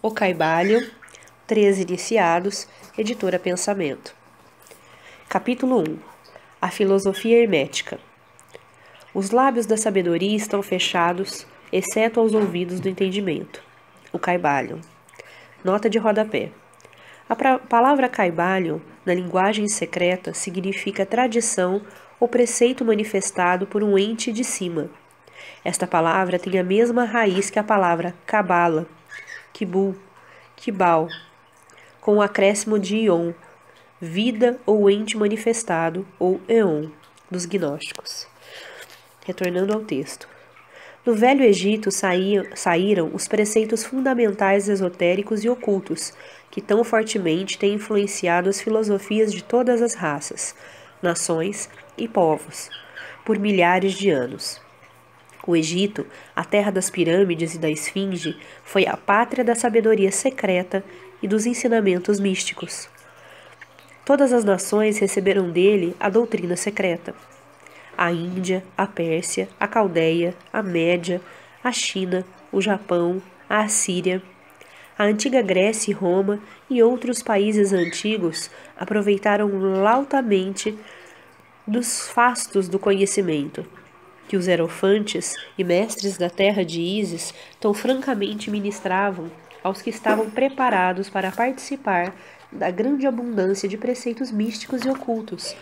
O Caibalion, Três Iniciados, Editora Pensamento. Capítulo 1 A Filosofia Hermética. Os lábios da sabedoria estão fechados, exceto aos ouvidos do entendimento. O Caibalion. Nota de rodapé. A palavra Caibalion, na linguagem secreta, significa tradição ou preceito manifestado por um ente de cima. Esta palavra tem a mesma raiz que a palavra Cabala, Kibul, Kibal, com o acréscimo de Ion, vida ou ente manifestado, ou Eon, dos gnósticos. Retornando ao texto. No Velho Egito saíram os preceitos fundamentais esotéricos e ocultos, que tão fortemente têm influenciado as filosofias de todas as raças, nações e povos, por milhares de anos. O Egito, a terra das pirâmides e da esfinge, foi a pátria da sabedoria secreta e dos ensinamentos místicos. Todas as nações receberam dele a doutrina secreta. A Índia, a Pérsia, a Caldeia, a Média, a China, o Japão, a Assíria, a antiga Grécia e Roma e outros países antigos aproveitaram lautamente dos fastos do conhecimento que os erofantes e mestres da terra de Ísis tão francamente ministravam aos que estavam preparados para participar da grande abundância de preceitos místicos e ocultos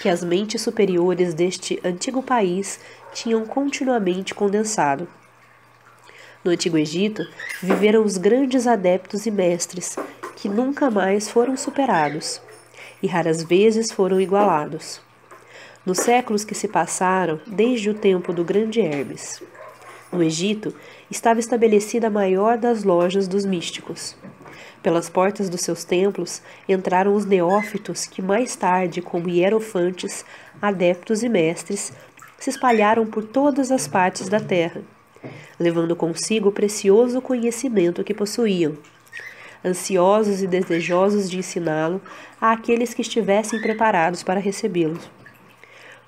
que as mentes superiores deste antigo país tinham continuamente condensado. No Antigo Egito, viveram os grandes adeptos e mestres, que nunca mais foram superados, e raras vezes foram igualados nos séculos que se passaram desde o tempo do grande Hermes. No Egito, estava estabelecida a maior das lojas dos místicos. Pelas portas dos seus templos entraram os neófitos que mais tarde, como hierofantes, adeptos e mestres, se espalharam por todas as partes da terra, levando consigo o precioso conhecimento que possuíam, ansiosos e desejosos de ensiná-lo àqueles que estivessem preparados para recebê-lo.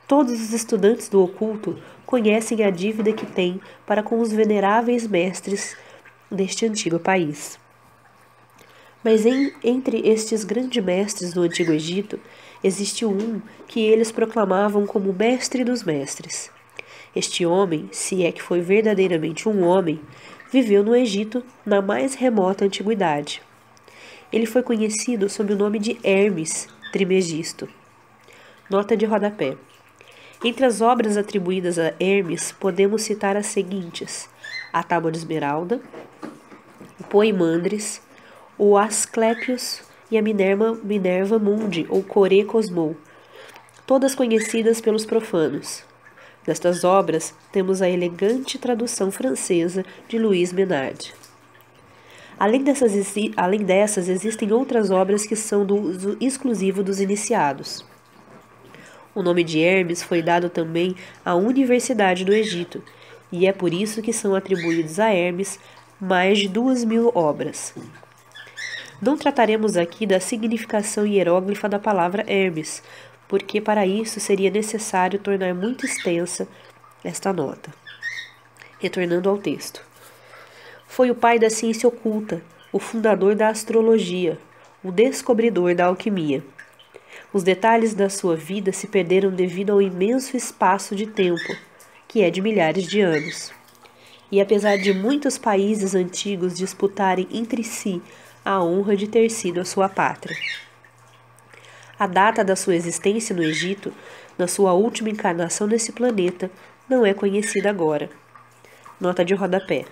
Todos os estudantes do oculto conhecem a dívida que têm para com os veneráveis mestres deste antigo país. Mas em, entre estes grandes mestres do Antigo Egito, existiu um que eles proclamavam como mestre dos mestres. Este homem, se é que foi verdadeiramente um homem, viveu no Egito na mais remota antiguidade. Ele foi conhecido sob o nome de Hermes Trimegisto. Nota de rodapé. Entre as obras atribuídas a Hermes, podemos citar as seguintes: a Tábua de Esmeralda, o Poimandres, o Asclepios e a Minerva, Minerva Mundi, ou Coré Cosmou, todas conhecidas pelos profanos. Destas obras, temos a elegante tradução francesa de Louis Menard. Além dessas, além dessas, existem outras obras que são do uso exclusivo dos iniciados. O nome de Hermes foi dado também à Universidade do Egito, e é por isso que são atribuídos a Hermes mais de duas mil obras. Não trataremos aqui da significação hieróglifa da palavra Hermes, porque para isso seria necessário tornar muito extensa esta nota. Retornando ao texto. Foi o pai da ciência oculta, o fundador da astrologia, o descobridor da alquimia. Os detalhes da sua vida se perderam devido ao imenso espaço de tempo, que é de milhares de anos. E apesar de muitos países antigos disputarem entre si a honra de ter sido a sua pátria. A data da sua existência no Egito, na sua última encarnação nesse planeta, não é conhecida agora. Nota de rodapé.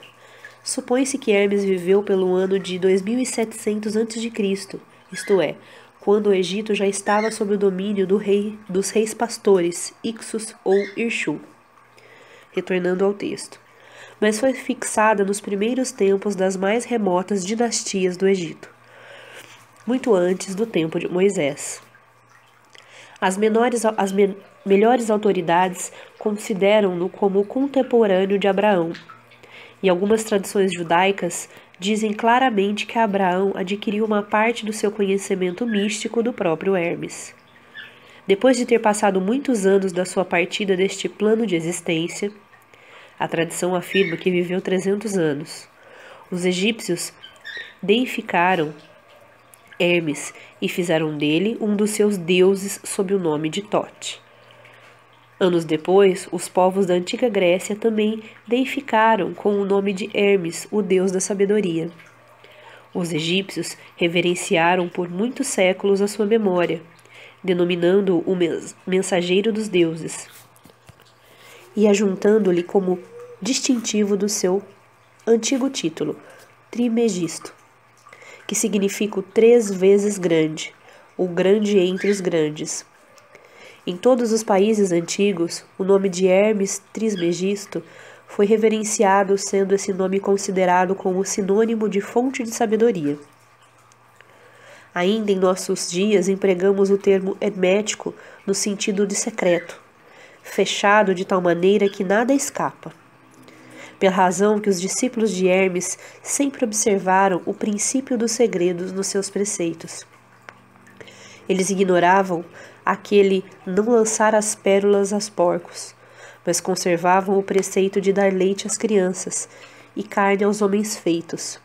Supõe-se que Hermes viveu pelo ano de 2700 a.C., isto é, quando o Egito já estava sob o domínio do rei, dos reis pastores, Ixos ou Irshu. Retornando ao texto. Mas foi fixada nos primeiros tempos das mais remotas dinastias do Egito, muito antes do tempo de Moisés. As, menores, as me, melhores autoridades consideram-no como contemporâneo de Abraão, e algumas tradições judaicas dizem claramente que Abraão adquiriu uma parte do seu conhecimento místico do próprio Hermes. Depois de ter passado muitos anos da sua partida deste plano de existência, a tradição afirma que viveu 300 anos. Os egípcios deificaram Hermes e fizeram dele um dos seus deuses sob o nome de Tote. Anos depois, os povos da antiga Grécia também deificaram com o nome de Hermes, o deus da sabedoria. Os egípcios reverenciaram por muitos séculos a sua memória, denominando-o o mensageiro dos deuses e ajuntando-lhe como distintivo do seu antigo título, Trimegisto, que significa o três vezes grande, o grande entre os grandes. Em todos os países antigos, o nome de Hermes Trismegisto foi reverenciado, sendo esse nome considerado como sinônimo de fonte de sabedoria. Ainda em nossos dias empregamos o termo hermético no sentido de secreto, fechado de tal maneira que nada escapa. Pela razão que os discípulos de Hermes sempre observaram o princípio dos segredos nos seus preceitos. Eles ignoravam aquele não lançar as pérolas aos porcos, mas conservavam o preceito de dar leite às crianças e carne aos homens feitos.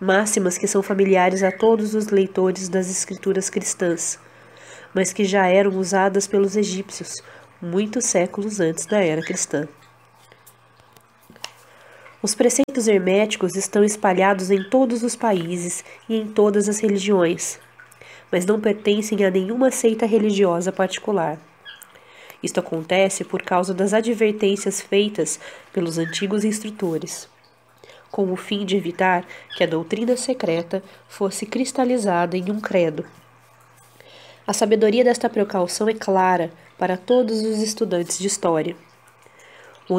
Máximas que são familiares a todos os leitores das escrituras cristãs, mas que já eram usadas pelos egípcios muitos séculos antes da era cristã. Os preceitos herméticos estão espalhados em todos os países e em todas as religiões, mas não pertencem a nenhuma seita religiosa particular. Isto acontece por causa das advertências feitas pelos antigos instrutores, com o fim de evitar que a doutrina secreta fosse cristalizada em um credo. A sabedoria desta precaução é clara para todos os estudantes de história. O,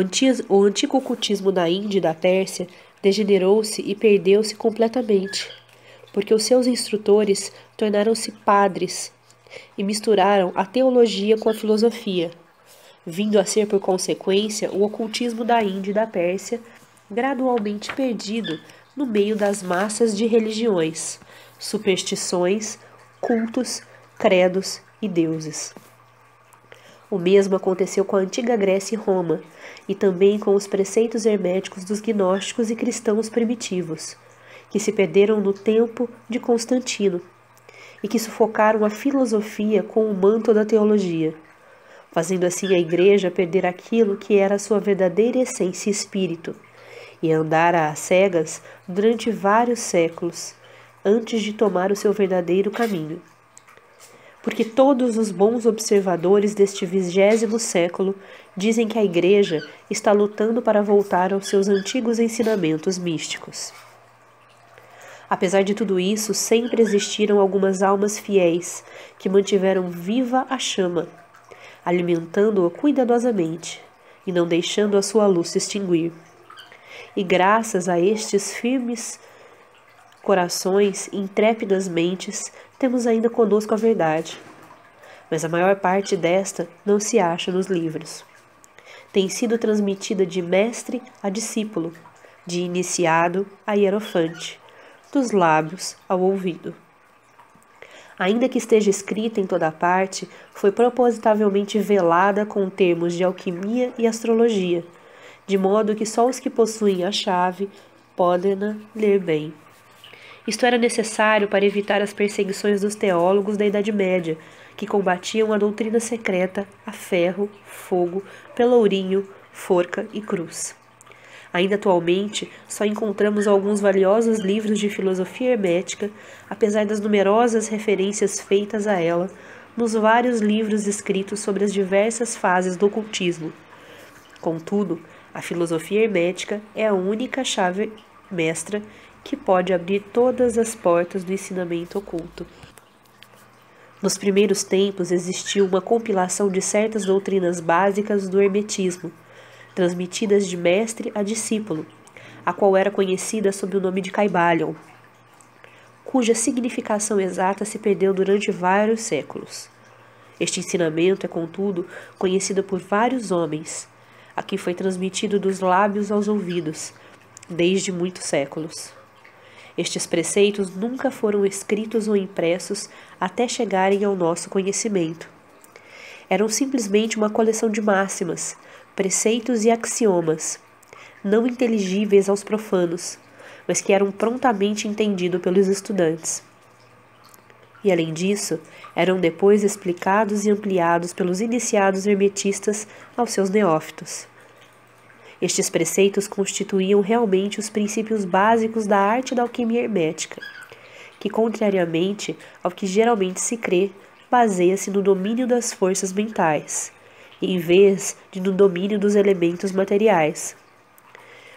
antigo cultismo da Índia e da Pérsia degenerou-se e perdeu-se completamente porque os seus instrutores tornaram-se padres e misturaram a teologia com a filosofia, vindo a ser por consequência o ocultismo da Índia e da Pérsia, gradualmente perdido no meio das massas de religiões, superstições, cultos, credos e deuses. O mesmo aconteceu com a antiga Grécia e Roma, e também com os preceitos herméticos dos gnósticos e cristãos primitivos que se perderam no tempo de Constantino e que sufocaram a filosofia com o manto da teologia, fazendo assim a Igreja perder aquilo que era sua verdadeira essência e espírito, e andar às cegas durante vários séculos, antes de tomar o seu verdadeiro caminho. Porque todos os bons observadores deste vigésimo século dizem que a Igreja está lutando para voltar aos seus antigos ensinamentos místicos. Apesar de tudo isso, sempre existiram algumas almas fiéis que mantiveram viva a chama, alimentando-a cuidadosamente e não deixando a sua luz se extinguir. E graças a estes firmes corações intrépidas mentes, temos ainda conosco a verdade. Mas a maior parte desta não se acha nos livros. Tem sido transmitida de mestre a discípulo, de iniciado a hierofante dos lábios ao ouvido. Ainda que esteja escrita em toda parte, foi propositavelmente velada com termos de alquimia e astrologia, de modo que só os que possuem a chave podem ler bem. Isto era necessário para evitar as perseguições dos teólogos da Idade Média, que combatiam a doutrina secreta a ferro, fogo, pelourinho, forca e cruz. Ainda atualmente, só encontramos alguns valiosos livros de filosofia hermética, apesar das numerosas referências feitas a ela nos vários livros escritos sobre as diversas fases do ocultismo. Contudo, a filosofia hermética é a única chave mestra que pode abrir todas as portas do ensinamento oculto. Nos primeiros tempos existiu uma compilação de certas doutrinas básicas do hermetismo transmitidas de mestre a discípulo, a qual era conhecida sob o nome de Caibalion, cuja significação exata se perdeu durante vários séculos. Este ensinamento é, contudo, conhecido por vários homens, a quem foi transmitido dos lábios aos ouvidos, desde muitos séculos. Estes preceitos nunca foram escritos ou impressos até chegarem ao nosso conhecimento. Eram simplesmente uma coleção de máximas, preceitos e axiomas, não inteligíveis aos profanos, mas que eram prontamente entendidos pelos estudantes. E além disso, eram depois explicados e ampliados pelos iniciados hermetistas aos seus neófitos. Estes preceitos constituíam realmente os princípios básicos da arte da alquimia hermética, que, contrariamente ao que geralmente se crê, baseia-se no domínio das forças mentais, em vez de no domínio dos elementos materiais.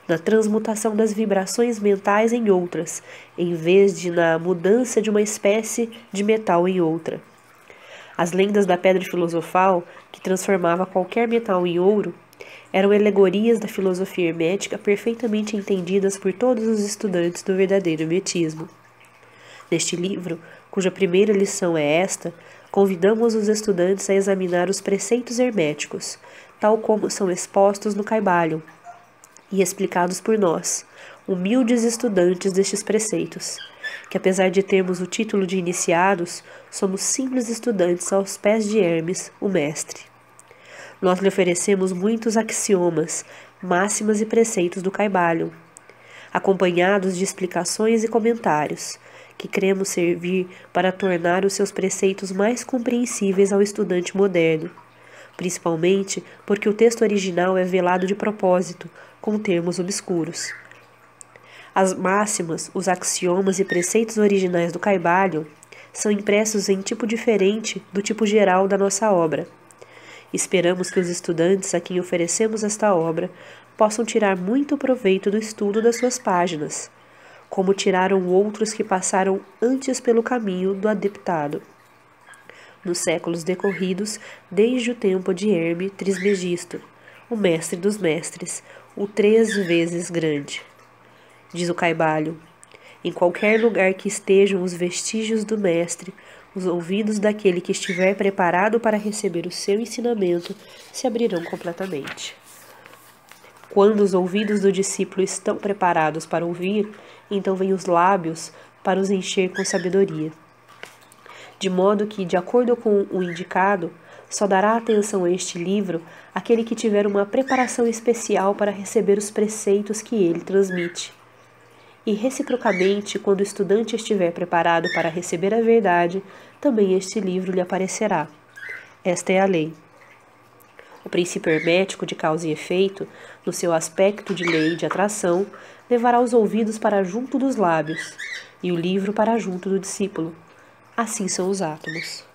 Na transmutação das vibrações mentais em outras, em vez de na mudança de uma espécie de metal em outra. As lendas da pedra filosofal, que transformava qualquer metal em ouro, eram alegorias da filosofia hermética perfeitamente entendidas por todos os estudantes do verdadeiro hermetismo. Neste livro, cuja primeira lição é esta, convidamos os estudantes a examinar os preceitos herméticos, tal como são expostos no Caibalion e explicados por nós, humildes estudantes destes preceitos, que apesar de termos o título de iniciados, somos simples estudantes aos pés de Hermes, o mestre. Nós lhe oferecemos muitos axiomas, máximas e preceitos do Caibalion, acompanhados de explicações e comentários, que cremos servir para tornar os seus preceitos mais compreensíveis ao estudante moderno, principalmente porque o texto original é velado de propósito, com termos obscuros. As máximas, os axiomas e preceitos originais do Caibalion são impressos em tipo diferente do tipo geral da nossa obra. Esperamos que os estudantes a quem oferecemos esta obra possam tirar muito proveito do estudo das suas páginas como tiraram outros que passaram antes pelo caminho do adeptado. Nos séculos decorridos, desde o tempo de Herme Trismegisto, o mestre dos mestres, o três vezes grande. Diz o Caibalho, em qualquer lugar que estejam os vestígios do mestre, os ouvidos daquele que estiver preparado para receber o seu ensinamento se abrirão completamente. Quando os ouvidos do discípulo estão preparados para ouvir, então vêm os lábios para os encher com sabedoria. De modo que, de acordo com o indicado, só dará atenção a este livro aquele que tiver uma preparação especial para receber os preceitos que ele transmite. E reciprocamente, quando o estudante estiver preparado para receber a verdade, também este livro lhe aparecerá. Esta é a lei. O princípio hermético de causa e efeito, no seu aspecto de lei de atração, levará os ouvidos para junto dos lábios e o livro para junto do discípulo. Assim são os átomos.